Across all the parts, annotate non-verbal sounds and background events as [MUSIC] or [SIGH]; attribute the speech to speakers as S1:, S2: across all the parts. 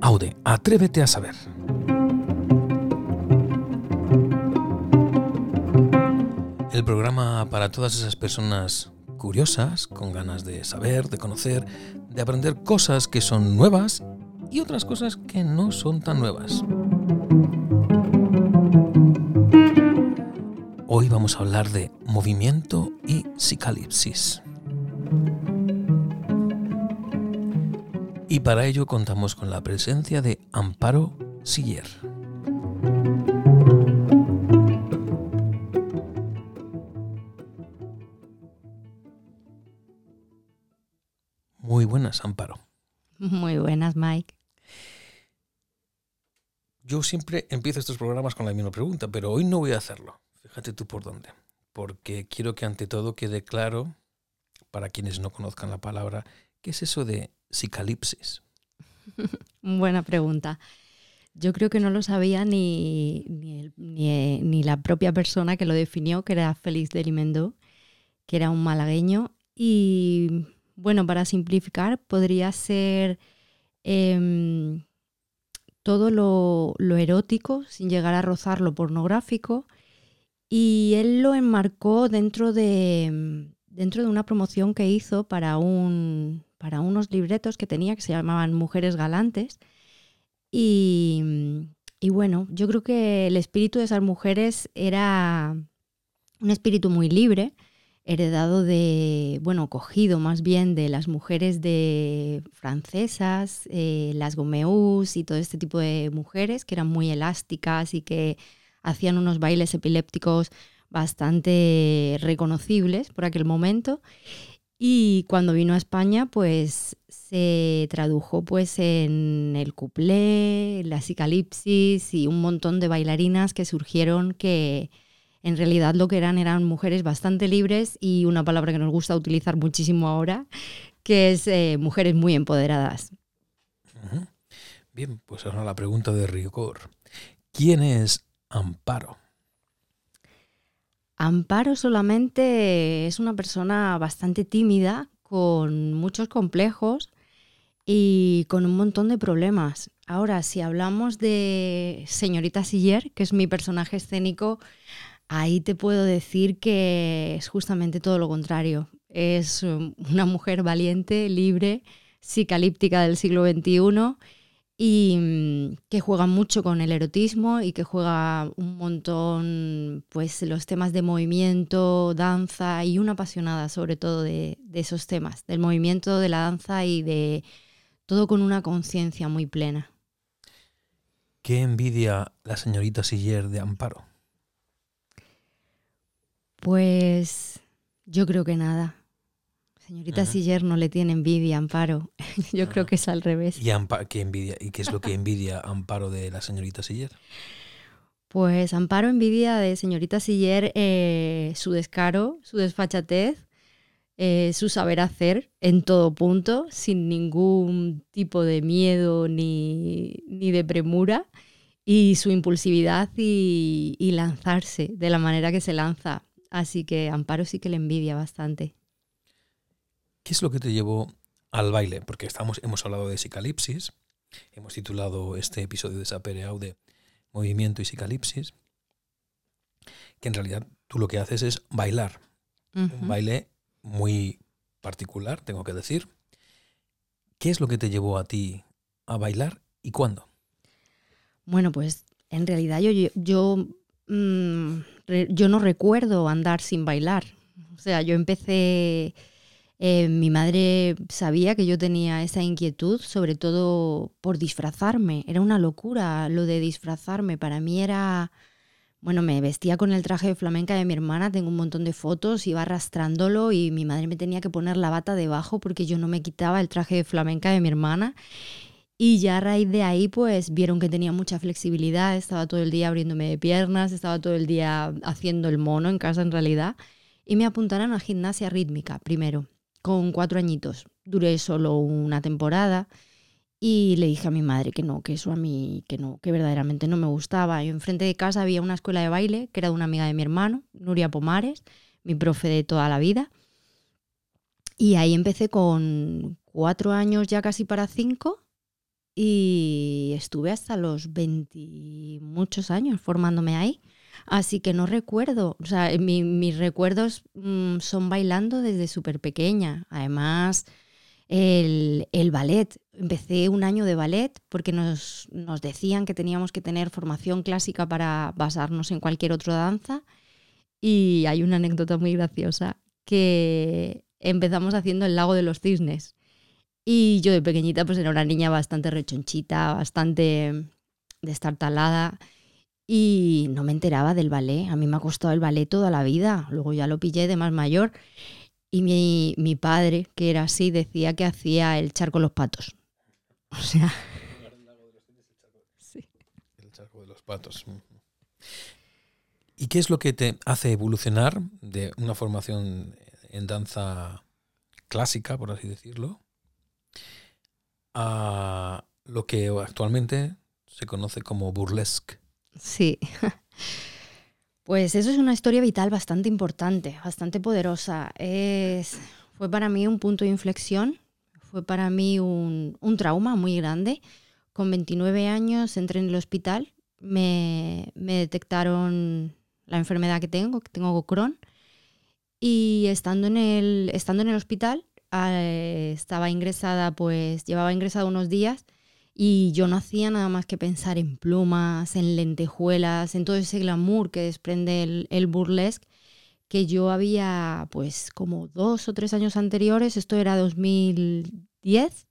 S1: Aude. Atrévete a saber. El programa para todas esas personas curiosas, con ganas de saber, de conocer, de aprender cosas que son nuevas y otras cosas que no son tan nuevas. Hoy vamos a hablar de movimiento y psicalipsis. Y para ello contamos con la presencia de Amparo Siller. Muy buenas, Amparo.
S2: Muy buenas, Mike.
S1: Yo siempre empiezo estos programas con la misma pregunta, pero hoy no voy a hacerlo. Fíjate tú por dónde. Porque quiero que ante todo quede claro, para quienes no conozcan la palabra, qué es eso de psicalipsis. [LAUGHS]
S2: Buena pregunta. Yo creo que no lo sabía ni, ni, la propia persona que lo definió, que era Félix de que era un malagueño. Y bueno, para simplificar, podría ser em, todo lo, erótico, sin llegar a rozar lo pornográfico. Y él lo enmarcó dentro de, dentro de una promoción que hizo para, un, para unos libretos que tenía que se llamaban Mujeres Galantes. Y, y bueno, yo creo que el espíritu de esas mujeres era un espíritu muy libre heredado de, bueno, cogido más bien de las mujeres de francesas, eh, las gomeús y todo este tipo de mujeres que eran muy elásticas y que hacían unos bailes epilépticos bastante reconocibles por aquel momento. Y cuando vino a España, pues se tradujo pues en el cuplé, la psicalipsis y un montón de bailarinas que surgieron que, en realidad lo que eran eran mujeres bastante libres y una palabra que nos gusta utilizar muchísimo ahora, que es eh, mujeres muy empoderadas.
S1: Bien, pues ahora la pregunta de rigor. ¿Quién es Amparo?
S2: Amparo solamente es una persona bastante tímida, con muchos complejos y con un montón de problemas. Ahora, si hablamos de señorita Siller, que es mi personaje escénico, ahí te puedo decir que es justamente todo lo contrario. Es um, una mujer valiente, libre, psicalíptica del siglo XXI y mm, que juega mucho con el erotismo y que juega un montón pues los temas de movimiento, danza y una apasionada sobre todo de, de esos temas, del movimiento, de la danza y de todo con una conciencia muy plena.
S1: ¿Qué envidia la señorita Siller de Amparo?
S2: Pues yo creo que nada. Señorita Siller no le tiene envidia a Amparo. [LAUGHS] yo creo que es al revés.
S1: ¿Y qué, envidia, ¿Y qué es lo que envidia Amparo de la señorita Siller?
S2: Pues Amparo envidia de señorita Siller eh, su descaro, su desfachatez, eh, su saber hacer en todo punto, sin ningún tipo de miedo ni, ni de premura, y su impulsividad y lanzarse de la manera que se lanza Así que Amparo sí que le envidia bastante.
S1: ¿Qué es lo que te llevó al baile? Porque estamos, hemos hablado de psicalipsis, hemos titulado este episodio de Sapereau de Movimiento y Psicalipsis, que en realidad tú lo que haces es bailar. Un baile muy particular, tengo que decir. ¿Qué es lo que te llevó a ti a bailar y cuándo?
S2: Bueno, pues en realidad yo, yo mm, yo no recuerdo andar sin bailar. O sea, yo empecé, eh, mi madre sabía que yo tenía esa inquietud, sobre todo por disfrazarme. Era una locura lo de disfrazarme. Para mí era, bueno, me vestía con el traje de flamenca de mi hermana, tengo un montón de fotos, iba arrastrándolo y mi madre me tenía que poner la bata debajo porque yo no me quitaba el traje de flamenca de mi hermana. Y ya a raíz de ahí, pues vieron que tenía mucha flexibilidad, estaba todo el día abriéndome de piernas, estaba todo el día haciendo el mono en casa en realidad. Y me apuntaron a gimnasia rítmica primero, con cuatro añitos. Duré solo una temporada y le dije a mi madre que no, que eso a mí, que no, que verdaderamente no me gustaba. Y enfrente de casa había una escuela de baile que era de una amiga de mi hermano, Nuria Pomares, mi profe de toda la vida. Y ahí empecé con cuatro años ya casi para cinco y estuve hasta los 20 muchos años formándome ahí. Así que no recuerdo, o sea, mis recuerdos mm, son bailando desde súper pequeña. Además, el, ballet, empecé un año de ballet porque nos, nos decían que teníamos que tener formación clásica para basarnos en cualquier otra danza. Y hay una anécdota muy graciosa que empezamos haciendo el lago de los cisnes. Y yo de pequeñita pues era una niña bastante rechonchita, bastante destartalada y no me enteraba del ballet. A mí me ha costado el ballet toda la vida. Luego ya lo pillé de más mayor. Y mi, mi padre, que era así, decía que hacía el charco los patos. [LAUGHS] O sea...
S1: Sí. El charco de los patos. ¿Y qué es lo que te hace evolucionar de una formación en danza clásica, por así decirlo, a lo que actualmente se conoce como burlesque?
S2: Sí. Pues eso es una historia vital bastante importante, bastante poderosa. Es, fue para mí un punto de inflexión, fue para mí un, trauma muy grande. Con 29 años entré en el hospital, me, detectaron la enfermedad que tengo, que tengo Crohn, y estando en el, estando en el hospital, eh, estaba ingresada, pues llevaba ingresada unos días y yo no hacía nada más que pensar en plumas, en lentejuelas, en todo ese glamour que desprende el, burlesque, que yo había pues como dos o tres años anteriores, esto era 2010,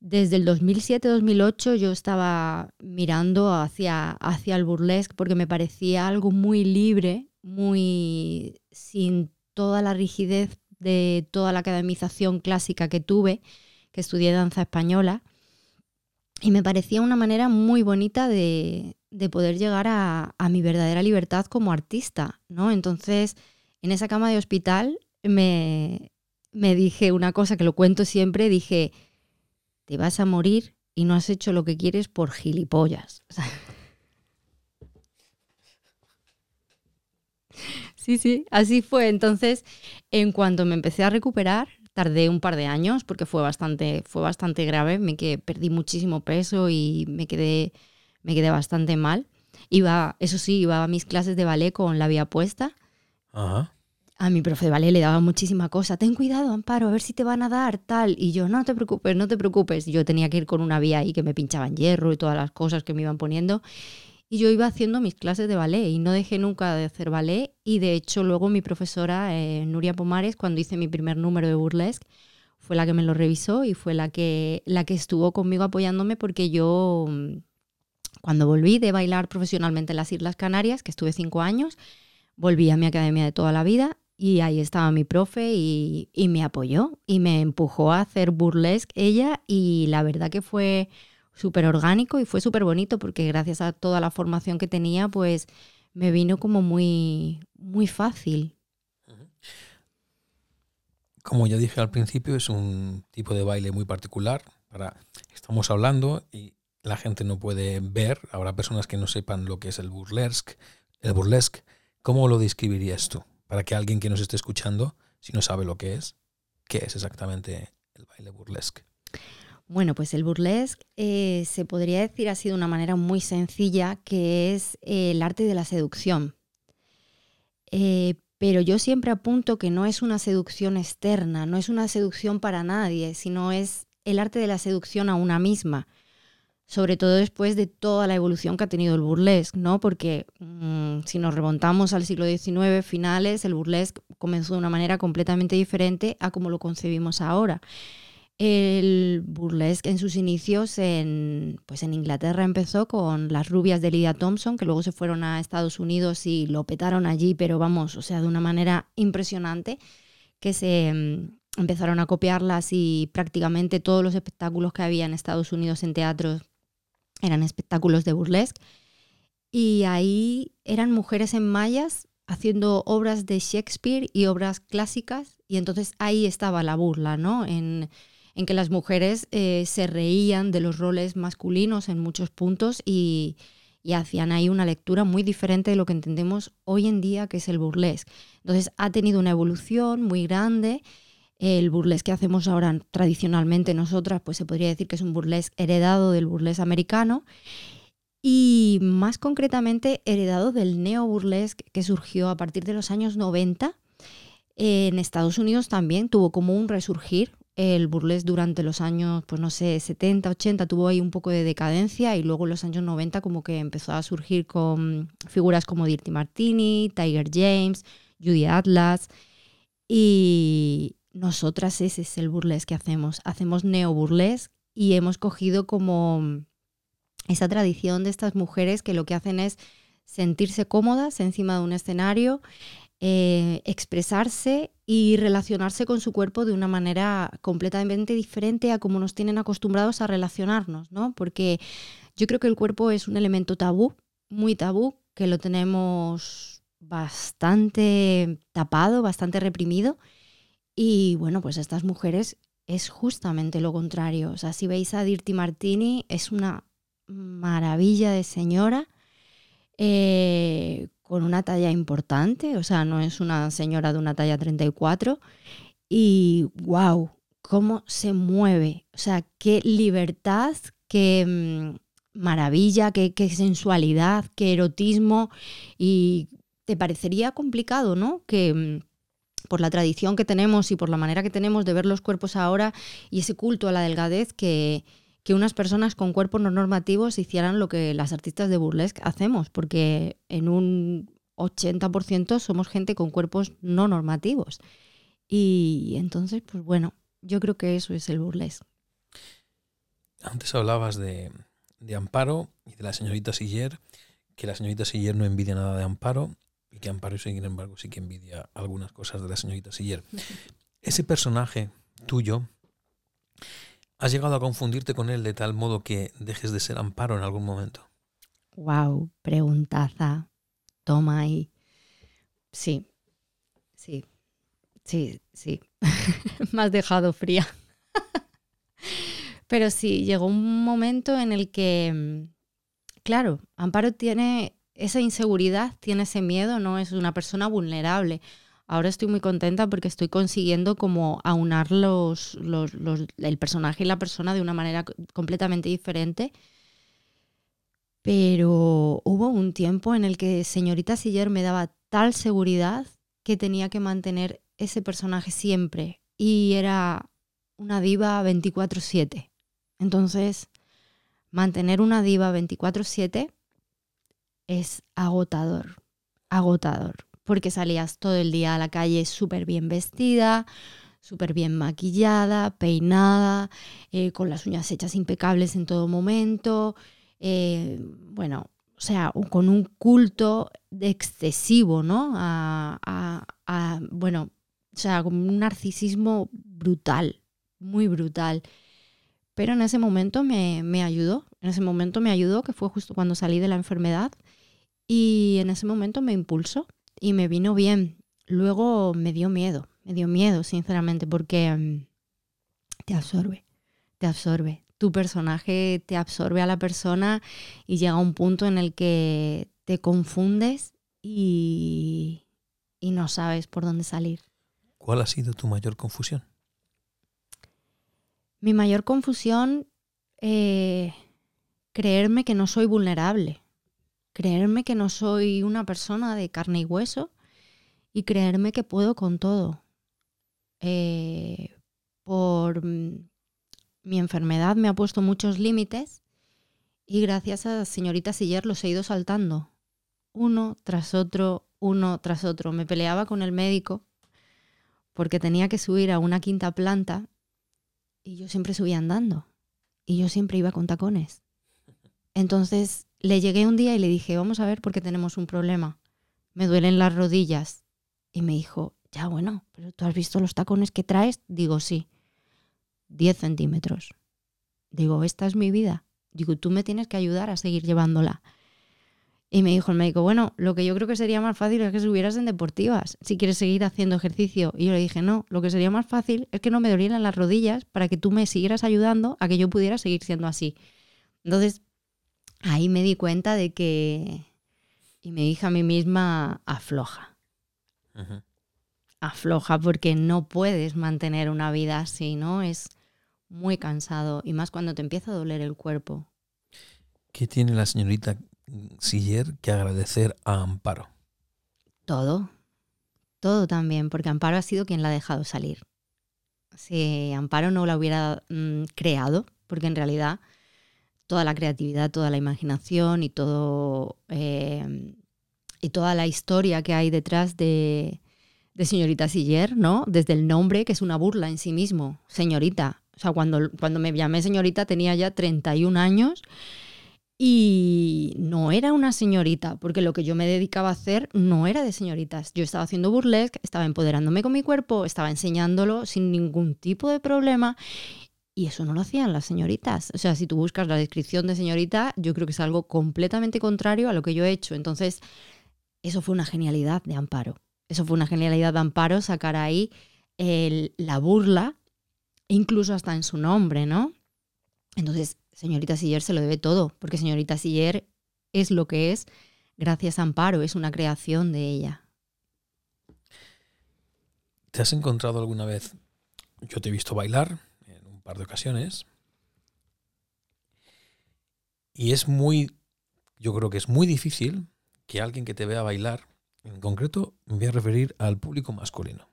S2: desde el 2007-2008 yo estaba mirando hacia, hacia el burlesque porque me parecía algo muy libre, muy sin toda la rigidez de toda la academización clásica que tuve, que estudié danza española y me parecía una manera muy bonita de, poder llegar a, mi verdadera libertad como artista, ¿no? Entonces, en esa cama de hospital me, me dije una cosa que lo cuento siempre, dije, te vas a morir y no has hecho lo que quieres por gilipollas. [LAUGHS] sí, sí, así fue. Entonces, en cuanto me empecé a recuperar, Tardé un par de años porque fue bastante, fue bastante grave, me que perdí muchísimo peso y me quedé, me quedé bastante mal. Iba, eso sí, iba a mis clases de ballet con la vía puesta. A mi profe de ballet le daba muchísima cosa. Ten cuidado, Amparo, a ver si te van a dar tal. Y yo, no te preocupes, no te preocupes. Yo tenía que ir con una vía ahí que me pinchaban hierro y todas las cosas que me iban poniendo. Y yo iba haciendo mis clases de ballet y no dejé nunca de hacer ballet. Y de hecho luego mi profesora, eh, Nuria Pomares, cuando hice mi primer número de burlesque, fue la que me lo revisó y fue la que, la que estuvo conmigo apoyándome porque yo, mm, cuando volví de bailar profesionalmente en las Islas Canarias, que estuve cinco años, volví a mi academia de toda la vida y ahí estaba mi profe y, y me apoyó y me empujó a hacer burlesque ella y la verdad que fue súper orgánico y fue súper bonito porque gracias a toda la formación que tenía, pues me vino como muy, muy fácil.
S1: Como ya dije al principio, es un tipo de baile muy particular. Para, estamos hablando y la gente no puede ver, habrá personas que no sepan lo que es el burlesque. El burlesque, ¿cómo lo describirías tú? Para que alguien que nos esté escuchando, si no sabe lo que es, ¿qué es exactamente el baile burlesque?
S2: Bueno, pues el burlesque eh, se podría decir así de una manera muy sencilla, que es eh, el arte de la seducción. Eh, pero yo siempre apunto que no es una seducción externa, no es una seducción para nadie, sino es el arte de la seducción a una misma. Sobre todo después de toda la evolución que ha tenido el burlesque, ¿no? Porque mm, si nos remontamos al siglo XIX, finales, el burlesque comenzó de una manera completamente diferente a como lo concebimos ahora. El burlesque en sus inicios en, pues en Inglaterra empezó con las rubias de Lydia Thompson, que luego se fueron a Estados Unidos y lo petaron allí, pero vamos, o sea, de una manera impresionante, que se mm, empezaron a copiarlas y prácticamente todos los espectáculos que había en Estados Unidos en teatros eran espectáculos de burlesque. Y ahí eran mujeres en mallas haciendo obras de Shakespeare y obras clásicas, y entonces ahí estaba la burla, ¿no? En, en que las mujeres eh, se reían de los roles masculinos en muchos puntos y, hacían ahí una lectura muy diferente de lo que entendemos hoy en día que es el burlesque. Entonces ha tenido una evolución muy grande. El burlesque que hacemos ahora tradicionalmente nosotras, pues se podría decir que es un burlesque heredado del burlesque americano y más concretamente heredado del neo-burlesque que surgió a partir de los años 90. En Estados Unidos también tuvo como un resurgir. El burlesque durante los años, pues no sé, 70, 80 tuvo ahí un poco de decadencia y luego en los años 90 como que empezó a surgir con figuras como Dirty Martini, Tiger James, Judy Atlas. Y nosotras ese es el burlesque que hacemos. Hacemos neo-burlesque y hemos cogido como esa tradición de estas mujeres que lo que hacen es sentirse cómodas encima de un escenario, eh, expresarse y relacionarse con su cuerpo de una manera completamente diferente a como nos tienen acostumbrados a relacionarnos, ¿no? Porque yo creo que el cuerpo es un elemento tabú, muy tabú, que lo tenemos bastante tapado, bastante reprimido. Y bueno, pues estas mujeres es justamente lo contrario. O sea, si veis a Dirty Martini, es una maravilla de señora, eh, con una talla importante, o sea, no es una señora de una talla 34. Y wow, cómo se mueve, o sea, qué libertad, qué mm, maravilla, qué, qué sensualidad, qué erotismo. Y te parecería complicado, ¿no? Que mm, por la tradición que tenemos y por la manera que tenemos de ver los cuerpos ahora y ese culto a la delgadez que, que unas personas con cuerpos no normativos hicieran lo que las artistas de burlesque hacemos, porque en un 80% somos gente con cuerpos no normativos. Y entonces, pues bueno, yo creo que eso es el burlesque.
S1: Antes hablabas de, Amparo y de la señorita Siller, que la señorita Siller no envidia nada de Amparo y que Amparo, sin embargo, sí que envidia algunas cosas de la señorita Siller. [LAUGHS] Ese personaje tuyo, ¿Has llegado a confundirte con él de tal modo que dejes de ser amparo en algún momento?
S2: Wow, preguntaza. Toma ahí. Sí, sí, sí, sí. [LAUGHS] Me has dejado fría. Pero sí, llegó un momento en el que, claro, Amparo tiene esa inseguridad, tiene ese miedo, no es una persona vulnerable ahora estoy muy contenta porque estoy consiguiendo como aunar los, el personaje y la persona de una manera completamente diferente. Pero hubo un tiempo en el que señorita Siller me daba tal seguridad que tenía que mantener ese personaje siempre. Y era una diva 24/7. Entonces, mantener una diva 24/7 es agotador, agotador porque salías todo el día a la calle súper bien vestida, súper bien maquillada, peinada, eh, con las uñas hechas impecables en todo momento. Eh, bueno, o sea, con un culto excesivo, ¿no? A, bueno, o sea, con un narcisismo brutal, muy brutal. Pero en ese momento me, me ayudó, en ese momento me ayudó, que fue justo cuando salí de la enfermedad, y en ese momento me impulsó, y me vino bien. Luego me dio miedo, me dio miedo, sinceramente, porque mm, te absorbe, te absorbe. Tu personaje te absorbe a la persona y llega un punto en el que te confundes y, y no sabes por dónde salir.
S1: ¿Cuál ha sido tu mayor confusión?
S2: Mi mayor confusión, eh, creerme que no soy vulnerable creerme que no soy una persona de carne y hueso y creerme que puedo con todo. Eh, por mi enfermedad me ha puesto muchos límites y gracias a señorita Siller los he ido saltando, uno tras otro, uno tras otro. Me peleaba con el médico porque tenía que subir a una quinta planta y yo siempre subía andando y yo siempre iba con tacones. Entonces le llegué un día y le dije, vamos a ver porque tenemos un problema. Me duelen las rodillas. Y me dijo, ya bueno, pero tú has visto los tacones que traes. Digo, sí. 10 centímetros. Digo, esta es mi vida. Digo, tú me tienes que ayudar a seguir llevándola. Y me dijo el médico, bueno, lo que yo creo que sería más fácil es que subieras en deportivas, si quieres seguir haciendo ejercicio. Y yo le dije, no, lo que sería más fácil es que no me dolieran las rodillas para que tú me siguieras ayudando a que yo pudiera seguir siendo así. Entonces, ahí me di cuenta de que, y me dije a mí misma, afloja. afloja porque no puedes mantener una vida así, ¿no? Es muy cansado y más cuando te empieza a doler el cuerpo.
S1: ¿Qué tiene la señorita Siller que agradecer a Amparo?
S2: Todo, todo también, porque Amparo ha sido quien la ha dejado salir. Si Amparo no la hubiera mm, creado, porque en realidad toda la creatividad, toda la imaginación y todo eh, y toda la historia que hay detrás de, de señorita Siller, ¿no? Desde el nombre, que es una burla en sí mismo, señorita. O sea, cuando, cuando me llamé señorita tenía ya 31 años y no era una señorita, porque lo que yo me dedicaba a hacer no era de señoritas. Yo estaba haciendo burlesque, estaba empoderándome con mi cuerpo, estaba enseñándolo sin ningún tipo de problema. Y eso no lo hacían las señoritas. O sea, si tú buscas la descripción de señorita, yo creo que es algo completamente contrario a lo que yo he hecho. Entonces, eso fue una genialidad de Amparo. Eso fue una genialidad de Amparo sacar ahí la burla, incluso hasta en su nombre, ¿no? Entonces, señorita Siller se lo debe todo, porque señorita Siller es lo que es gracias a Amparo, es una creación de ella.
S1: ¿Te has encontrado alguna vez? Yo te he visto bailar par de ocasiones. Y es muy, yo creo que es muy difícil que alguien que te vea bailar, en concreto me voy a referir al público masculino,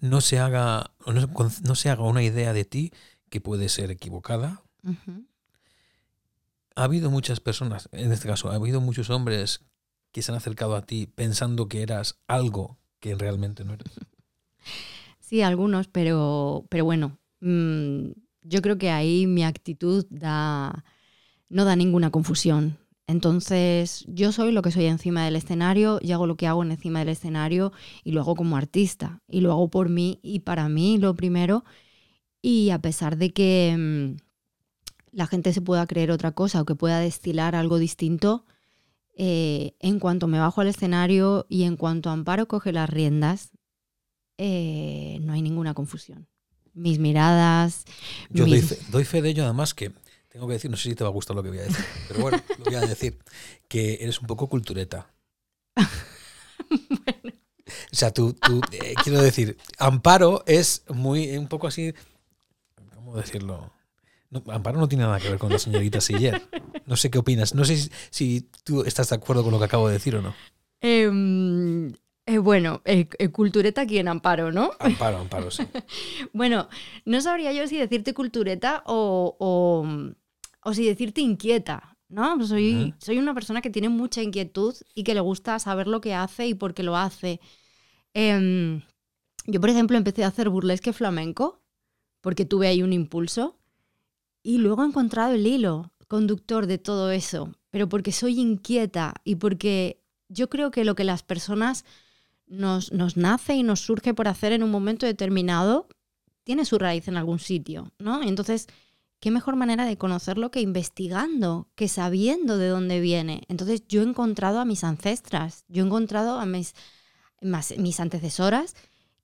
S1: no se haga, no se haga una idea de ti que puede ser equivocada. Ha habido muchas personas, en este caso, ha habido muchos hombres que se han acercado a ti pensando que eras algo que realmente no eres. [LAUGHS]
S2: Sí, algunos, pero, pero bueno, mm, yo creo que ahí mi actitud da, no da ninguna confusión. Entonces, yo soy lo que soy encima del escenario y hago lo que hago encima del escenario y lo hago como artista y lo hago por mí y para mí lo primero y a pesar de que mm, la gente se pueda creer otra cosa o que pueda destilar algo distinto, eh, en cuanto me bajo al escenario y en cuanto Amparo coge las riendas, eh, no hay ninguna confusión. Mis miradas.
S1: Yo Doy, fe, de ello, además que tengo que decir, no sé si te va a gustar lo que voy a decir, pero bueno, lo voy a decir, que eres un poco cultureta. [LAUGHS] bueno. O sea, tú, eh, quiero decir, Amparo es muy, un poco así decirlo? Amparo no tiene nada que ver con la señorita Siller. No sé qué opinas. No sé si, tú estás de acuerdo con lo que acabo de decir o no.
S2: Em, eh, bueno, eh, eh, cultureta aquí en Amparo, ¿no?
S1: Amparo, [LAUGHS] Amparo, sí.
S2: bueno, no sabría yo si decirte cultureta o, o, si decirte inquieta, ¿no? Soy, soy una persona que tiene mucha inquietud y que le gusta saber lo que hace y por qué lo hace. Em, yo, por ejemplo, empecé a hacer burlesque flamenco porque tuve ahí un impulso y luego he encontrado el hilo conductor de todo eso, pero porque soy inquieta y porque yo creo que lo que las personas nos, nos nace y nos surge por hacer en un momento determinado tiene su raíz en algún sitio, ¿no? entonces, ¿qué mejor manera de conocerlo que investigando, que sabiendo de dónde viene? Entonces, yo he encontrado a mis ancestras, yo he encontrado a mis, mis antecesoras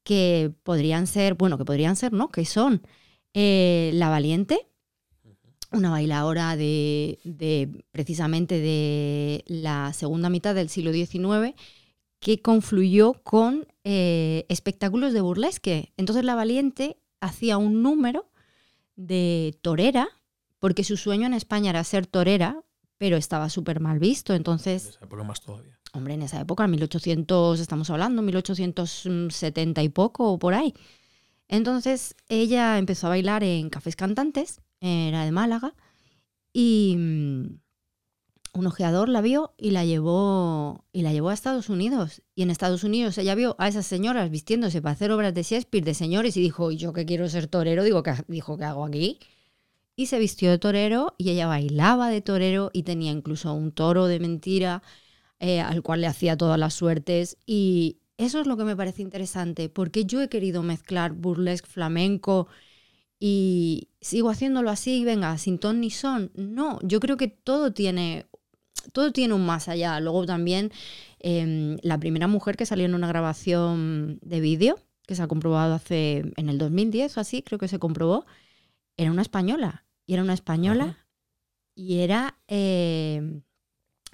S2: que podrían ser, bueno, que podrían ser, ¿no? Que son eh, La Valiente, una bailadora de, de, precisamente de la segunda mitad del siglo XIX, que confluyó con eh, espectáculos de burlesque. Entonces La Valiente hacía un número de torera, porque su sueño en España era ser torera, pero estaba súper mal visto. Entonces.
S1: más todavía.
S2: Hombre, en esa época, 1800, estamos hablando, 1870 y poco o por ahí. Entonces ella empezó a bailar en cafés cantantes, era de Málaga, y mm, un ojeador la vio y la llevó y la llevó a Estados Unidos. Y en Estados Unidos ella vio a esas señoras vistiéndose para hacer obras de Shakespeare de señores y dijo, ¿y yo que quiero ser torero? Digo, ¿qué, dijo, ¿qué hago aquí? Y se vistió de torero y ella bailaba de torero y tenía incluso un toro de mentira eh, al cual le hacía todas las suertes. Y eso es lo que me parece interesante, porque yo he querido mezclar burlesque flamenco y sigo haciéndolo así, venga, sin ton ni son. No, yo creo que todo tiene, todo tiene un más allá. Luego también em, la primera mujer que salió en una grabación de vídeo, que se ha comprobado hace, en el 2010 o así, creo que se comprobó, era una española. Y era una española y era eh,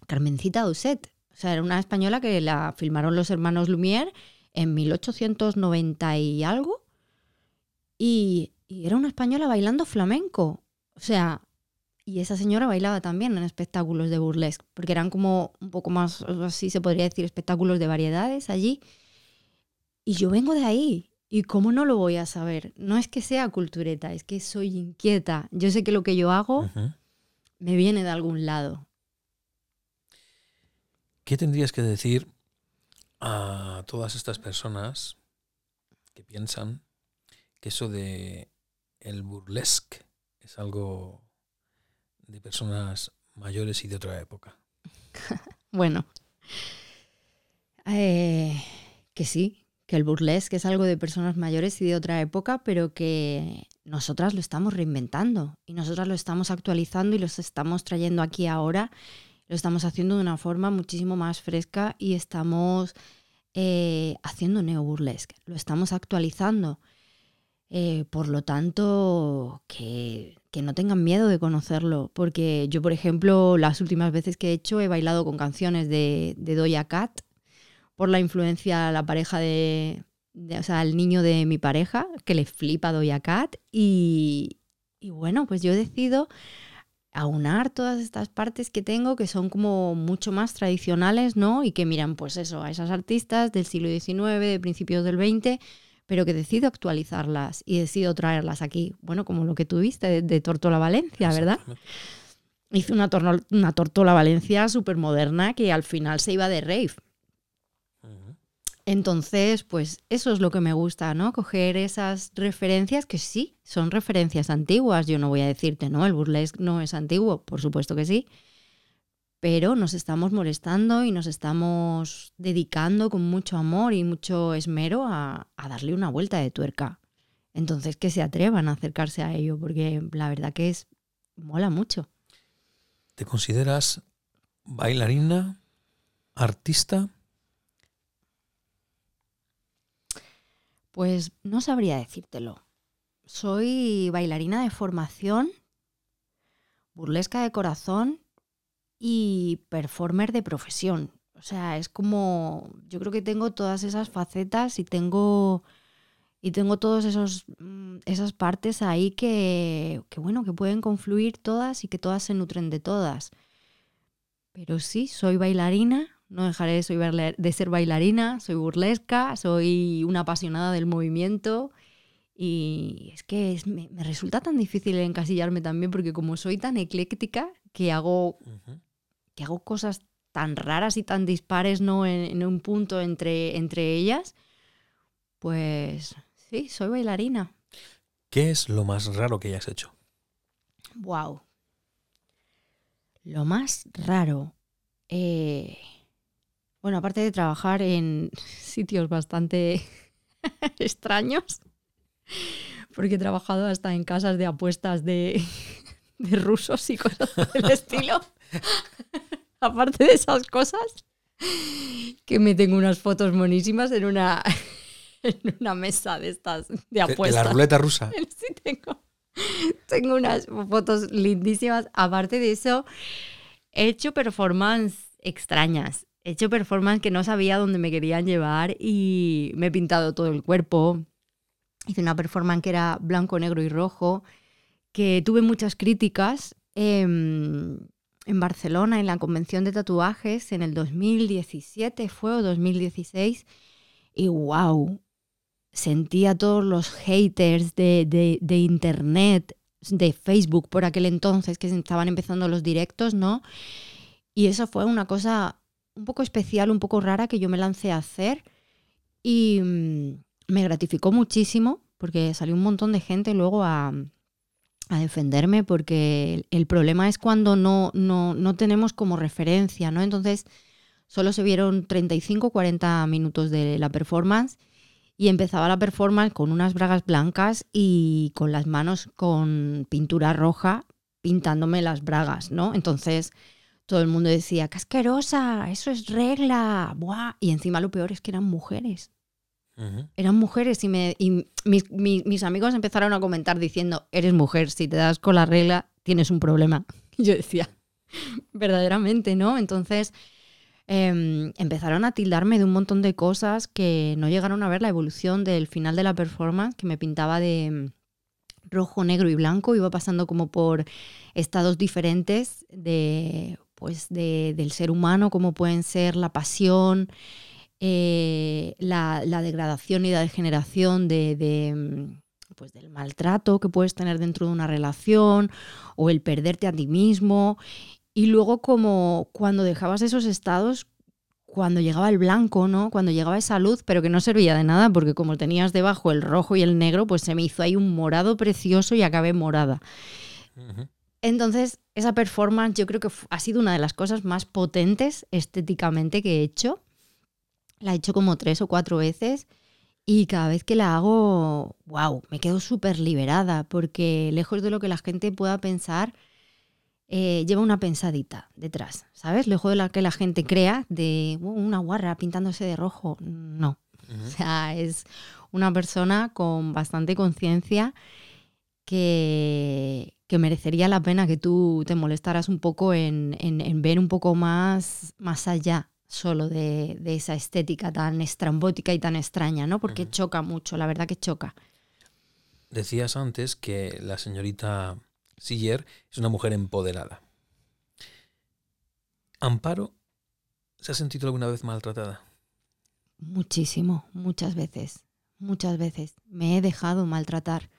S2: Carmencita Doucet. O sea, era una española que la filmaron los hermanos Lumière en 1890 y algo. Y, y era una española bailando flamenco. O sea, y esa señora bailaba también en espectáculos de burlesque, porque eran como un poco más, así se podría decir, espectáculos de variedades allí. Y yo vengo de ahí. ¿Y cómo no lo voy a saber? No es que sea cultureta, es que soy inquieta. Yo sé que lo que yo hago me viene de algún lado.
S1: ¿Qué tendrías que decir a todas estas personas que piensan que eso de el burlesque es algo de personas mayores y de otra época? [LAUGHS]
S2: Bueno, eh, que sí, que el burlesque es algo de personas mayores y de otra época, pero que nosotras lo estamos reinventando y nosotras lo estamos actualizando y los estamos trayendo aquí ahora. Lo estamos haciendo de una forma muchísimo más fresca y estamos eh, haciendo neo-burlesque. Lo estamos actualizando. Eh, por lo tanto, que, que no tengan miedo de conocerlo, porque yo, por ejemplo, las últimas veces que he hecho he bailado con canciones de, de Doja Cat, por la influencia, la pareja de, o sea, el niño de mi pareja, que le flipa Doja Cat, y, y bueno, pues yo decido aunar todas estas partes que tengo que son como mucho más tradicionales, ¿no? Y que miran, pues eso, a esas artistas del siglo XIX, de principios del XX, pero que decido actualizarlas y decido traerlas aquí. Bueno, como lo que tuviste de, de Tortola Valencia, ¿verdad? Hice una, torno- una Tortola Valencia súper moderna que al final se iba de rave. Entonces, pues eso es lo que me gusta, ¿no? Coger esas referencias que sí, son referencias antiguas. Yo no voy a decirte, no, el burlesque no es antiguo, por supuesto que sí. Pero nos estamos molestando y nos estamos dedicando con mucho amor y mucho esmero a, a darle una vuelta de tuerca. Entonces, que se atrevan a acercarse a ello, porque la verdad que es mola mucho.
S1: ¿Te consideras bailarina, artista?
S2: Pues no sabría decírtelo. Soy bailarina de formación, burlesca de corazón y performer de profesión. O sea, es como yo creo que tengo todas esas facetas y tengo y tengo esos mm, esas partes ahí que, que bueno, que pueden confluir todas y que todas se nutren de todas. Pero sí, soy bailarina, no dejaré de, ser bailarina, soy burlesca, soy una apasionada del movimiento y es que me, resulta tan difícil encasillarme también porque como soy tan ecléctica que hago. Que hago cosas tan raras y tan dispares ¿no? en, en un punto entre, entre ellas, pues sí, soy bailarina.
S1: ¿Qué es lo más raro que hayas hecho?
S2: Wow. Lo más raro. eh, bueno, aparte de trabajar en [LAUGHS] sitios bastante [LAUGHS] extraños, porque he trabajado hasta en casas de apuestas de, [LAUGHS] de rusos y cosas del estilo. [LAUGHS] aparte de esas cosas, que me tengo unas fotos monísimas en una, [LAUGHS] en una mesa de estas de
S1: De- de
S2: apuestas.
S1: la ruleta rusa. [LAUGHS]
S2: Sí, tengo, tengo unas fotos lindísimas. Aparte de eso, he hecho performance extrañas. He hecho performance que no sabía dónde me querían llevar y me he pintado todo el cuerpo. Hice una performance que era blanco, negro y rojo, que tuve muchas críticas em, en Barcelona, en la convención de tatuajes, en el 2017 fue o 2016. Y wow, sentía todos los haters de, de- internet, de Facebook por aquel entonces, que estaban empezando los directos, ¿no? Y eso fue una cosa un poco especial, un poco rara que yo me lancé a hacer y mm, me gratificó muchísimo porque salió un montón de gente luego a, a defenderme porque el, problema es cuando no, no, no tenemos como referencia, ¿no? Entonces solo se vieron 35 40 minutos de la performance y empezaba la performance con unas bragas blancas y con las manos con pintura roja pintándome las bragas, ¿no? Entonces todo el mundo decía, ¡qué asquerosa! Eso es regla. ¡Buah! Y encima lo peor es que eran mujeres. Eran mujeres y, me, y mis, mi- mis amigos empezaron a comentar diciendo, eres mujer, si te das con la regla tienes un problema. [LAUGHS] Yo decía, verdaderamente, ¿no? Entonces em, empezaron a tildarme de un montón de cosas que no llegaron a ver la evolución del final de la performance, que me pintaba de em, rojo, negro y blanco, iba pasando como por estados diferentes de, pues de, del ser humano, como pueden ser la pasión, eh, la, degradación y la degeneración de, mm, pues del maltrato que puedes tener dentro de una relación o el perderte a ti mismo. Y luego como cuando dejabas esos estados, cuando llegaba el blanco, ¿no? Cuando llegaba esa luz, pero que no servía de nada porque como tenías debajo el rojo y el negro, pues se me hizo ahí un morado precioso y acabé morada. Entonces, esa performance yo creo que ha sido una de las cosas más potentes estéticamente que he hecho. La he hecho como tres o cuatro veces y cada vez que la hago, wow, me quedo súper liberada porque lejos de lo que la gente pueda pensar, eh, lleva una pensadita detrás, ¿sabes? Lejos de lo que la gente crea de una guarra pintándose de rojo. No. O sea, es una persona con bastante conciencia que, que merecería la pena que tú te molestaras un poco en, ver un poco más, más allá solo de, esa estética tan estrambótica y tan extraña, ¿no? Porque choca mucho, la verdad que choca.
S1: Decías antes que la señorita Siller es una mujer empoderada. Amparo, ¿se ha sentido alguna vez maltratada?
S2: Muchísimo, muchas veces, muchas veces. Me he dejado maltratar.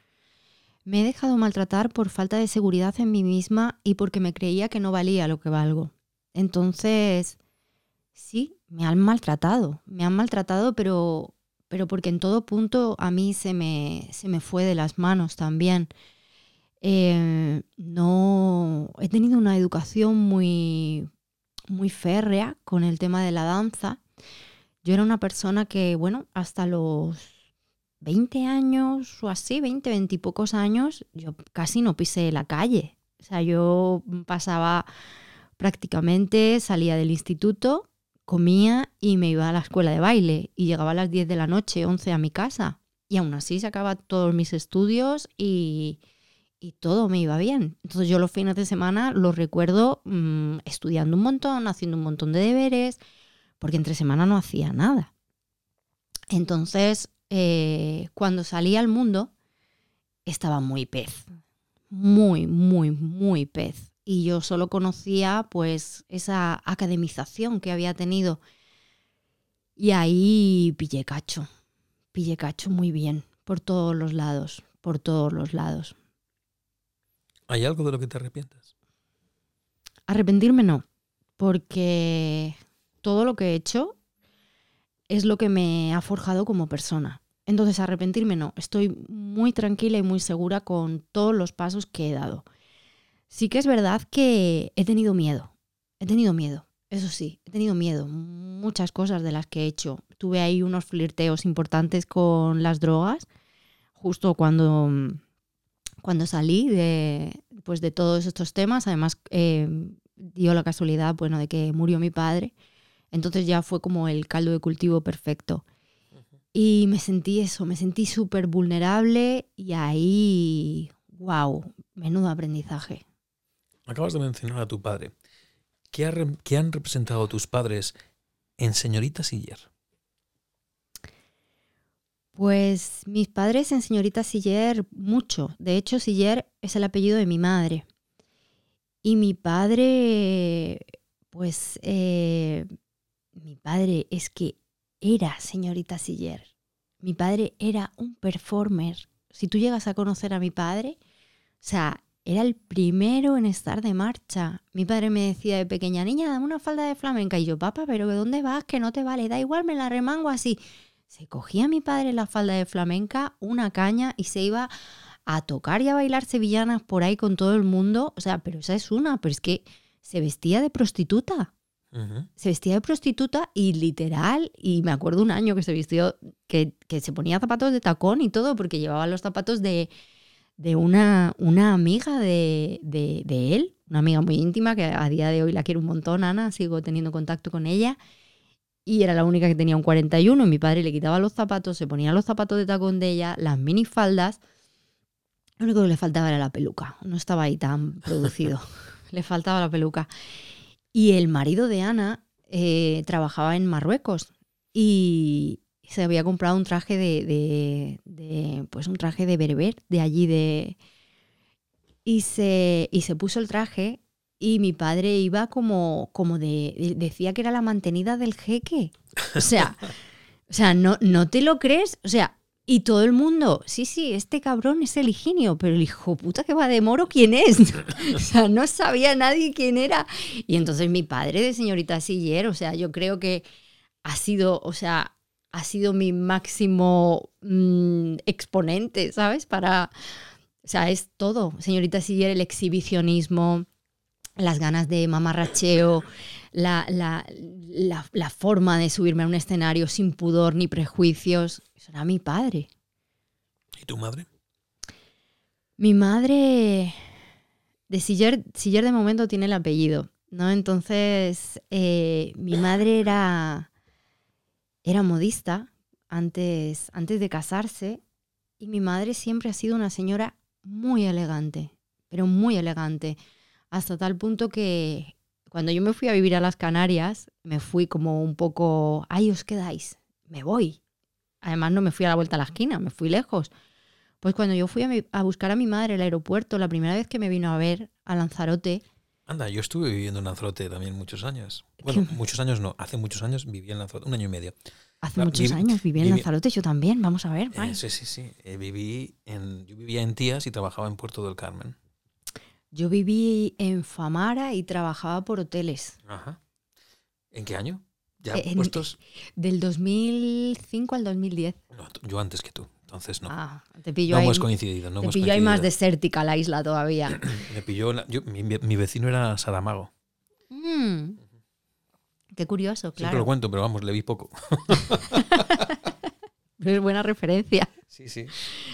S2: Me he dejado maltratar por falta de seguridad en mí misma y porque me creía que no valía lo que valgo. Entonces, sí, me han maltratado. Me han maltratado, pero, pero porque en todo punto a mí se me, se me fue de las manos también. Eh, no he tenido una educación muy, muy férrea con el tema de la danza. Yo era una persona que, bueno, hasta los 20 años o así, 20, 20 y pocos años, yo casi no pisé la calle. O sea, yo pasaba prácticamente, salía del instituto, comía y me iba a la escuela de baile y llegaba a las 10 de la noche, 11 a mi casa. Y aún así sacaba todos mis estudios y, y todo me iba bien. Entonces yo los fines de semana los recuerdo mm, estudiando un montón, haciendo un montón de deberes, porque entre semana no hacía nada. Entonces eh, cuando salí al mundo, estaba muy pez. Muy, muy, muy pez. Y yo solo conocía pues esa academización que había tenido. Y ahí pillé cacho. Pillé cacho muy bien. Por todos los lados. Por todos los lados.
S1: ¿Hay algo de lo que te arrepientas?
S2: Arrepentirme no. Porque todo lo que he hecho es lo que me ha forjado como persona. Entonces, arrepentirme no, estoy muy tranquila y muy segura con todos los pasos que he dado. Sí que es verdad que he tenido miedo, he tenido miedo, eso sí, he tenido miedo, muchas cosas de las que he hecho. Tuve ahí unos flirteos importantes con las drogas, justo cuando, cuando salí de, pues de todos estos temas. Además, eh, dio la casualidad bueno, de que murió mi padre entonces ya fue como el caldo de cultivo perfecto. Y me sentí eso, me sentí súper vulnerable y ahí, wow, menudo aprendizaje.
S1: Acabas de mencionar a tu padre. ¿Qué, han representado tus padres en Señorita Siller?
S2: Pues mis padres en Señorita Siller mucho. De hecho, Siller es el apellido de mi madre. Y mi padre, pues eh, mi padre es que era señorita Siller. Mi padre era un performer. Si tú llegas a conocer a mi padre, o sea, era el primero en estar de marcha. Mi padre me decía de pequeña niña, dame una falda de flamenca. Y yo, papá, pero ¿de dónde vas? Que no te vale, da igual, me la remango así. Se cogía mi padre la falda de flamenca, una caña y se iba a tocar y a bailar sevillanas por ahí con todo el mundo. O sea, pero esa es una, pero es que se vestía de prostituta. Se vestía de prostituta y literal, y me acuerdo un año que se vistió, que, se ponía zapatos de tacón y todo, porque llevaba los zapatos de, una, una amiga de, él, una amiga muy íntima, que a día de hoy la quiero un montón, Ana, sigo teniendo contacto con ella. Y era la única que tenía un 41 y mi padre le quitaba los zapatos, se ponía los zapatos de tacón de ella, las minifaldas. Lo único que le faltaba era la peluca, no estaba ahí tan producido, [LAUGHS] le faltaba la peluca. Y el marido de Ana eh, trabajaba en Marruecos y se había comprado un traje de, de- pues un traje de berber de allí de y se y se puso el traje y mi padre iba como como de decía que era la mantenida del jeque o sea o sea no no te lo crees o sea y todo el mundo, sí, sí, este cabrón es el Higinio, pero el hijo puta que va de moro, ¿quién es? [LAUGHS] o sea, no sabía nadie quién era. Y entonces mi padre de señorita Siller, o sea, yo creo que ha sido, o sea, ha sido mi máximo mm, exponente, ¿sabes? Para, o sea, es todo. Señorita Siller, el exhibicionismo, las ganas de mamarracheo, la, la, la, la forma de subirme a un escenario sin pudor ni prejuicios. Eso era mi padre.
S1: ¿Y tu madre?
S2: Mi madre de Siller, Siller de momento tiene el apellido, ¿no? Entonces, eh, mi madre era, era modista antes, antes de casarse y mi madre siempre ha sido una señora muy elegante, pero muy elegante, hasta tal punto que cuando yo me fui a vivir a las Canarias, me fui como un poco, ahí os quedáis, me voy. Además no me fui a la vuelta a la esquina, me fui lejos. Pues cuando yo fui a, a buscar a mi madre al aeropuerto, la primera vez que me vino a ver a Lanzarote,
S1: Anda, yo estuve viviendo en Lanzarote también muchos años. Bueno,
S2: ¿Qué?
S1: muchos años no, hace muchos años viví en Lanzarote, un año y medio.
S2: hace muchos años viví en Lanzarote, yo también, vamos a ver.
S1: Eh, sí, sí, sí. Eh, viví en, yo vivía en Tías y trabajaba en Puerto del Carmen.
S2: Yo viví en Famara y trabajaba por hoteles.
S1: Ajá. ¿En qué año? ¿Ya
S2: Eh, en-
S1: puestos?
S2: Del 2005 al 2010.
S1: No, yo antes que tú. Entonces no.
S2: Ah, te pillo
S1: no
S2: ahí,
S1: hemos coincidido. No
S2: te
S1: hemos
S2: pillo ahí más desértica la isla todavía. [CLEARS THROAT]
S1: Me pilló la- yo- mi, mi vecino era Saramago.
S2: Mm. Qué curioso,
S1: Siempre lo
S2: claro.
S1: cuento, pero vamos, le vi poco. [LAUGHS]
S2: Es buena referencia.
S1: Sí, sí.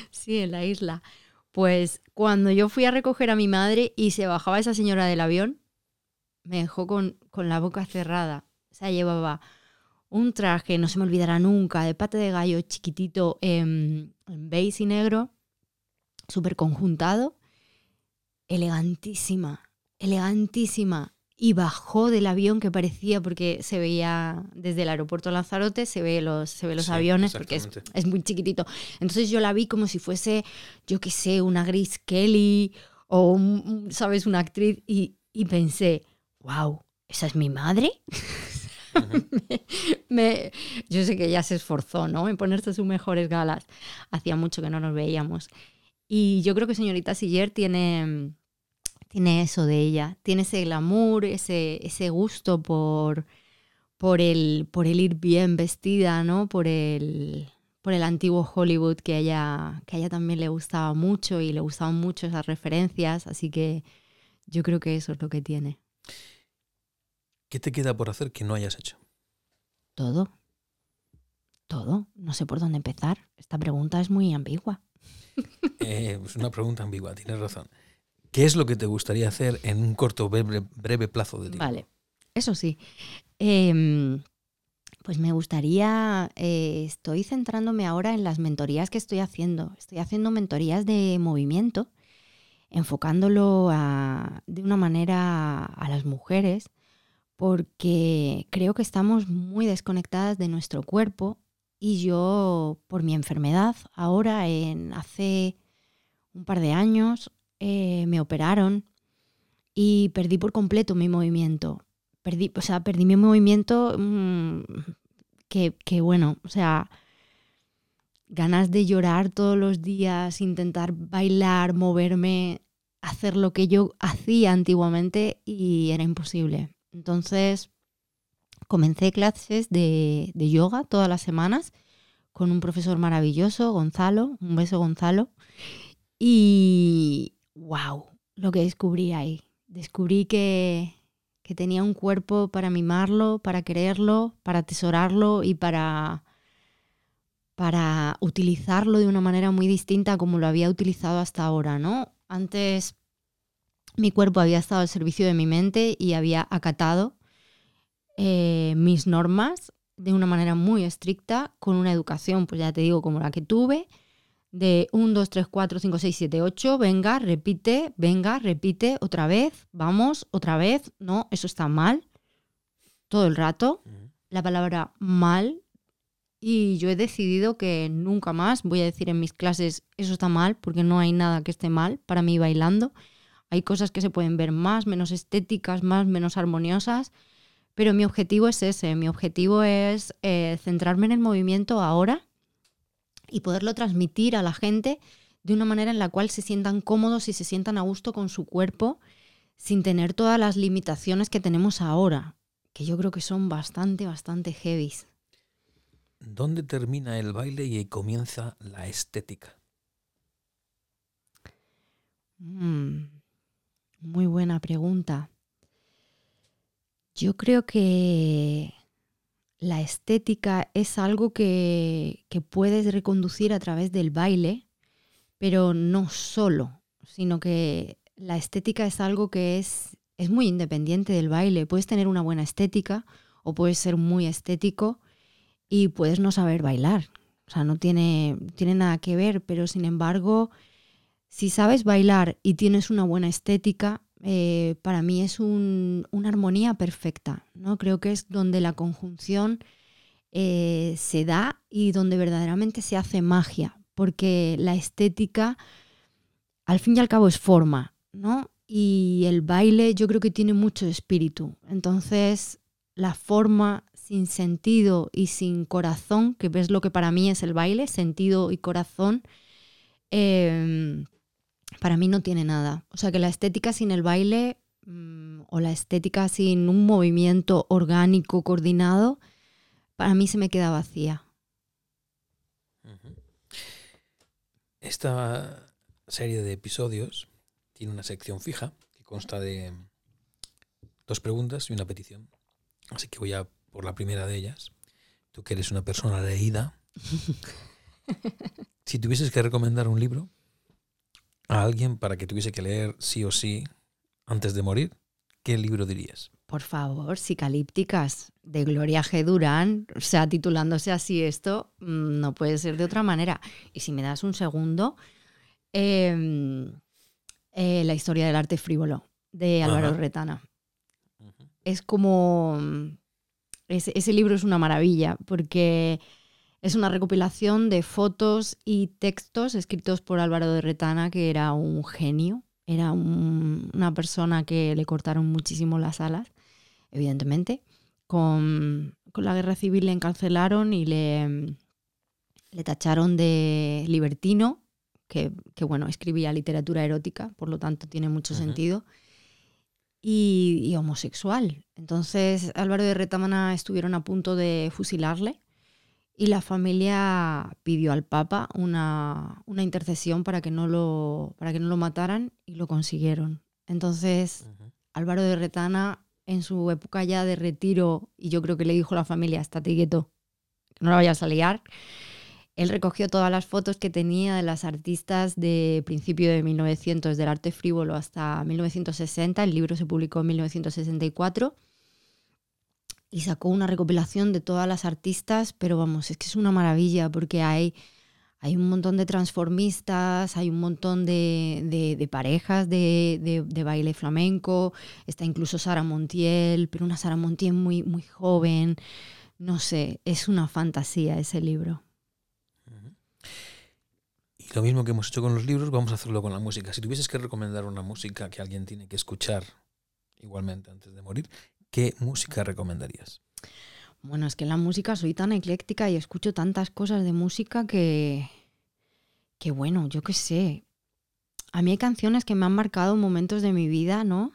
S2: Sí, en la isla. Pues cuando yo fui a recoger a mi madre y se bajaba esa señora del avión, me dejó con, con la boca cerrada. O sea, llevaba un traje, no se me olvidará nunca, de pata de gallo chiquitito en, en beige y negro, súper conjuntado, elegantísima, elegantísima. Y bajó del avión que parecía, porque se veía desde el aeropuerto Lanzarote, se ve los, se ve los
S1: Sí,
S2: aviones, porque es, muy chiquitito. Entonces yo la vi como si fuese, yo qué sé, una Grace Kelly o, un- ¿sabes?, una actriz y, y pensé, wow, ¿esa es mi madre? [LAUGHS] [LAUGHS] Yo sé que ella se esforzó, ¿no?, en ponerse sus mejores galas. Hacía mucho que no nos veíamos. Y yo creo que señorita Siller tiene, tiene eso de ella, tiene ese glamour, ese, ese gusto por, por, el, por el ir bien vestida, ¿no? Por el, por el antiguo Hollywood que ella, que a ella también le gustaba mucho y le gustaban mucho esas referencias, así que yo creo que eso es lo que tiene.
S1: ¿Qué te queda por hacer que no hayas hecho?
S2: Todo. Todo. No sé por dónde empezar. Esta pregunta es muy ambigua. [LAUGHS]
S1: Eh, es una pregunta ambigua, tienes razón. ¿Qué es lo que te gustaría hacer en un corto, breve, breve plazo de tiempo?
S2: Vale, eso sí. Em, pues me gustaría, eh, estoy centrándome ahora en las mentorías que estoy haciendo. Estoy haciendo mentorías de movimiento, enfocándolo a- de una manera a las mujeres, porque creo que estamos muy desconectadas de nuestro cuerpo y yo, por mi enfermedad, ahora en hace un par de años, eh, me operaron y perdí por completo mi movimiento. Perdí, o sea, perdí mi movimiento mm, que, que, bueno, o sea, ganas de llorar todos los días, intentar bailar, moverme, hacer lo que yo hacía antiguamente y era imposible. Entonces comencé clases de, de yoga todas las semanas con un profesor maravilloso, Gonzalo, un beso Gonzalo, y wow, lo que descubrí ahí. Descubrí que, que tenía un cuerpo para mimarlo, para quererlo, para atesorarlo y para, para utilizarlo de una manera muy distinta como lo había utilizado hasta ahora, ¿no? Antes mi cuerpo había estado al servicio de mi mente y había acatado eh, mis normas de una manera muy estricta, con una educación, pues ya te digo, como la que tuve, de 1, 2, 3, 4, 5, 6, 7, 8, venga, repite, venga, repite, otra vez, vamos, otra vez, no, eso está mal. todo el rato, la palabra mal y yo he decidido que nunca más voy a decir en mis clases eso está mal porque no hay nada que esté mal para mí bailando. Hay cosas que se pueden ver más, menos estéticas, más, menos armoniosas, pero mi objetivo es ese, mi objetivo es eh, centrarme en el movimiento ahora y poderlo transmitir a la gente de una manera en la cual se sientan cómodos y se sientan a gusto con su cuerpo sin tener todas las limitaciones que tenemos ahora, que yo creo que son bastante, bastante heavies.
S1: ¿Dónde termina el baile y comienza la estética?
S2: Mm, muy buena pregunta. Yo creo que la estética es algo que, que puedes reconducir a través del baile, pero no solo, sino que la estética es algo que es, es muy independiente del baile. Puedes tener una buena estética o puedes ser muy estético y puedes no saber bailar. O sea, no tiene, tiene nada que ver, pero sin embargo, si sabes bailar y tienes una buena estética, eh, para mí es un- una armonía perfecta. ¿no? Creo que es donde la conjunción eh, se da y donde verdaderamente se hace magia, porque la estética, al fin y al cabo, es forma, ¿no? Y el baile yo creo que tiene mucho espíritu. Entonces, la forma sin sentido y sin corazón, que ves lo que para mí es el baile, sentido y corazón, eh, para mí no tiene nada. O sea que la estética sin el baile mm, o la estética sin un movimiento orgánico, coordinado, para mí se me queda vacía.
S1: Esta serie de episodios tiene una sección fija que consta de dos preguntas y una petición. Así que voy a por la primera de ellas. Tú que eres una persona leída, [LAUGHS] si tuvieses que recomendar un libro a alguien para que tuviese que leer sí o sí antes de morir, ¿qué libro dirías?
S2: Por favor, Psicalípticas de Gloria G. Durán, o sea, titulándose así esto, mm, no puede ser de otra manera. Y si me das un segundo, eh, eh, La historia del arte frívolo de Álvaro
S1: Ajá.
S2: Retana. es como... Ese, ese libro es una maravilla porque es una recopilación de fotos y textos escritos por Álvaro de Retana, que era un genio, era un- una persona que le cortaron muchísimo las alas, evidentemente. Con, con la guerra civil le encarcelaron y le, le tacharon de libertino, que, que, bueno, escribía literatura erótica, por lo tanto tiene mucho sentido y, y homosexual. Entonces Álvaro de Retamana estuvieron a punto de fusilarle y la familia pidió al Papa una, una intercesión para que, no lo, para que no lo mataran y lo consiguieron. Entonces
S1: Ujú.
S2: Álvaro de Retana en su época ya de retiro y yo creo que le dijo a la familia, estate quieto, que no la vayas a liar. Él recogió todas las fotos que tenía de las artistas de principio de 1900, del arte frívolo hasta 1960. El libro se publicó en 1964 y sacó una recopilación de todas las artistas, pero vamos, es que es una maravilla porque hay, hay un montón de transformistas, hay un montón de, de- parejas de, de- baile flamenco, está incluso Sara Montiel, pero una Sara Montiel muy, muy joven. No sé, es una fantasía ese libro.
S1: Y lo mismo que hemos hecho con los libros, vamos a hacerlo con la música. Si tuvieses que recomendar una música que alguien tiene que escuchar igualmente antes de morir, ¿qué música recomendarías?
S2: Bueno, es que en la música soy tan ecléctica y escucho tantas cosas de música que, que bueno, yo qué sé. A mí hay canciones que me han marcado momentos de mi vida, ¿no?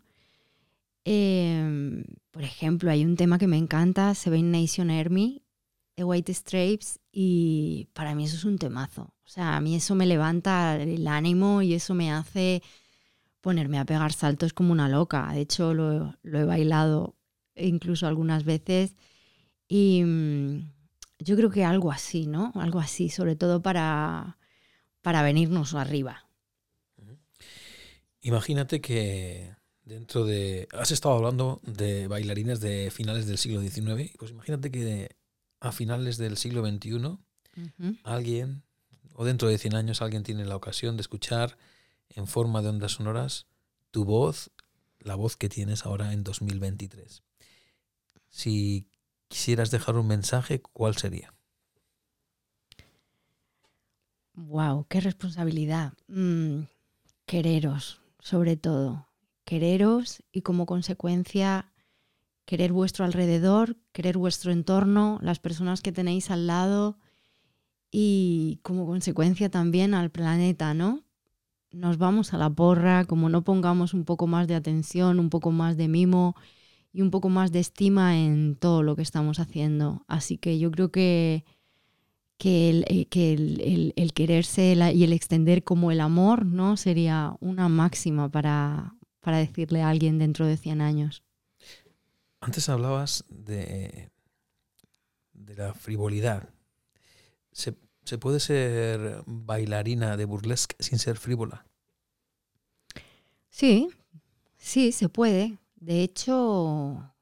S2: Eh, por ejemplo, hay un tema que me encanta, Seven Nation Army, de White Stripes, y para mí eso es un temazo. O sea, a mí eso me levanta el ánimo y eso me hace ponerme a pegar saltos como una loca. De hecho, lo, lo he bailado incluso algunas veces. Y mm, yo creo que algo así, ¿no? Algo así, sobre todo para, para venirnos arriba.
S1: Imagínate que dentro de... Has estado hablando de bailarines de finales del siglo XIX, pues imagínate que a finales del siglo XXI alguien, o dentro de 100 años, alguien tiene la ocasión de escuchar en forma de ondas sonoras tu voz, la voz que tienes ahora en 2023. Si quisieras dejar un mensaje, ¿cuál sería?
S2: Wow, qué responsabilidad. Mm, quereros, sobre todo. Quereros y como consecuencia querer vuestro alrededor, querer vuestro entorno, las personas que tenéis al lado y como consecuencia también al planeta, ¿no? Nos vamos a la porra, como no pongamos un poco más de atención, un poco más de mimo y un poco más de estima en todo lo que estamos haciendo. Así que yo creo que, que, el, eh, que el, quererse y el extender como el amor, ¿no? Sería una máxima para, para decirle a alguien dentro de 100 años.
S1: Antes hablabas de, de la frivolidad. ¿Se, puede ser bailarina de burlesque sin ser frívola?
S2: Sí, sí, se puede. De hecho,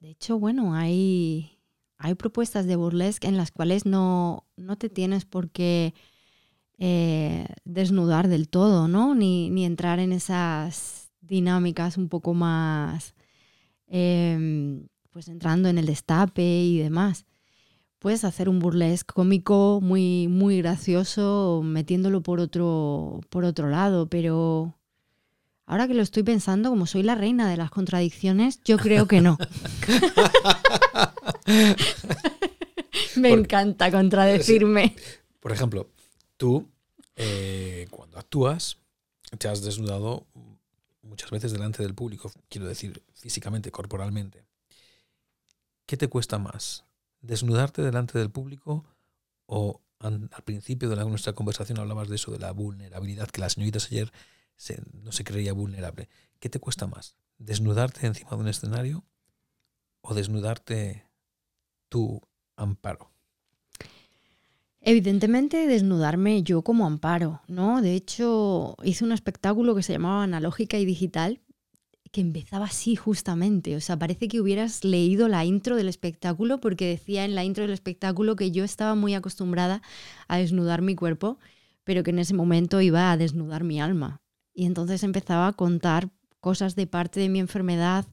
S2: de hecho, bueno, hay, hay propuestas de burlesque en las cuales no, no te tienes por qué eh, desnudar del todo, ¿no? Ni, ni entrar en esas dinámicas un poco más Em, pues entrando en el destape y demás. Puedes hacer un burlesque cómico muy, muy gracioso metiéndolo por otro, por otro lado, pero ahora que lo estoy pensando, como soy la reina de las contradicciones, yo creo que no. [LAUGHS] Me encanta contradecirme.
S1: Por ejemplo, tú, eh, cuando actúas, te has desnudado muchas veces delante del público, quiero decir físicamente, corporalmente. ¿Qué te cuesta más? ¿Desnudarte delante del público o al principio de nuestra conversación hablabas de eso, de la vulnerabilidad, que la señorita ayer no se creía vulnerable? ¿Qué te cuesta más? ¿Desnudarte encima de un escenario o desnudarte tu amparo?
S2: Evidentemente desnudarme yo como amparo, ¿no? De hecho, hice un espectáculo que se llamaba Analógica y Digital, que empezaba así justamente. O sea, parece que hubieras leído la intro del espectáculo porque decía en la intro del espectáculo que yo estaba muy acostumbrada a desnudar mi cuerpo, pero que en ese momento iba a desnudar mi alma. Y entonces empezaba a contar cosas de parte de mi enfermedad,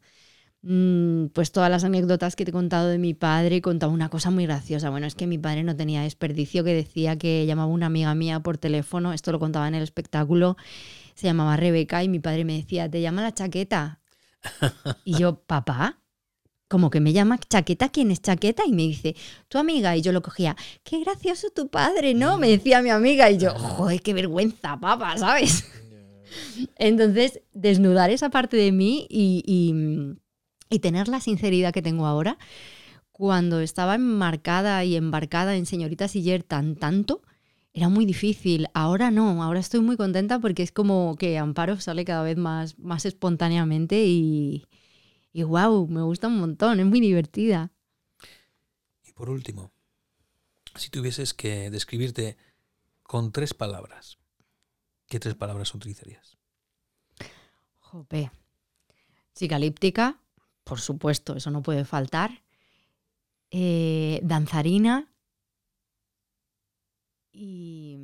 S2: Mm, pues todas las anécdotas que te he contado de mi padre, contaba una cosa muy graciosa. Bueno, es que mi padre no tenía desperdicio, que decía que llamaba una amiga mía por teléfono, esto lo contaba en el espectáculo, se llamaba Rebeca y mi padre me decía, te llama la chaqueta. [LAUGHS] Y yo, papá, como que me llama chaqueta, ¿quién es chaqueta? Y me dice, tu amiga. Y yo lo cogía, qué gracioso tu padre, ¿no? Me decía mi amiga. Y yo, joder, qué vergüenza, papá, ¿sabes? Entonces, desnudar esa parte de mí y y tener la sinceridad que tengo ahora, cuando estaba enmarcada y embarcada en Señorita Siller tan tanto, era muy difícil. Ahora no, ahora estoy muy contenta porque es como que Amparo sale cada vez más, más espontáneamente y, y wow, me gusta un montón, es muy divertida.
S1: Y por último, si tuvieses que describirte con tres palabras, ¿qué tres palabras utilizarías?
S2: Jope. Psicalíptica, por supuesto, eso no puede faltar. Eh, danzarina y,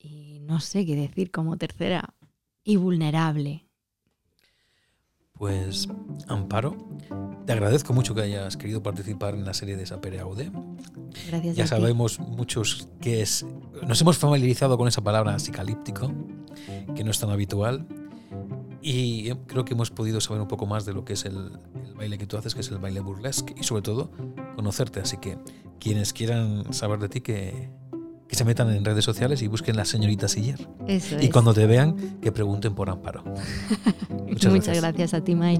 S2: y no sé qué decir como tercera, y vulnerable.
S1: Pues, Amparo, te agradezco mucho que hayas querido participar en la serie de Sapere Aude.
S2: Gracias.
S1: Ya sabemos muchos que es. Nos hemos familiarizado con esa palabra psicalíptico, que no es tan habitual. Y creo que hemos podido saber un poco más de lo que es el, baile que tú haces, que es el baile burlesque, y sobre todo conocerte. Así que quienes quieran saber de ti, que, que se metan en redes sociales y busquen la señorita Siller. Y cuando te vean, que pregunten por Amparo. [LAUGHS]
S2: Muchas, gracias. a ti, May.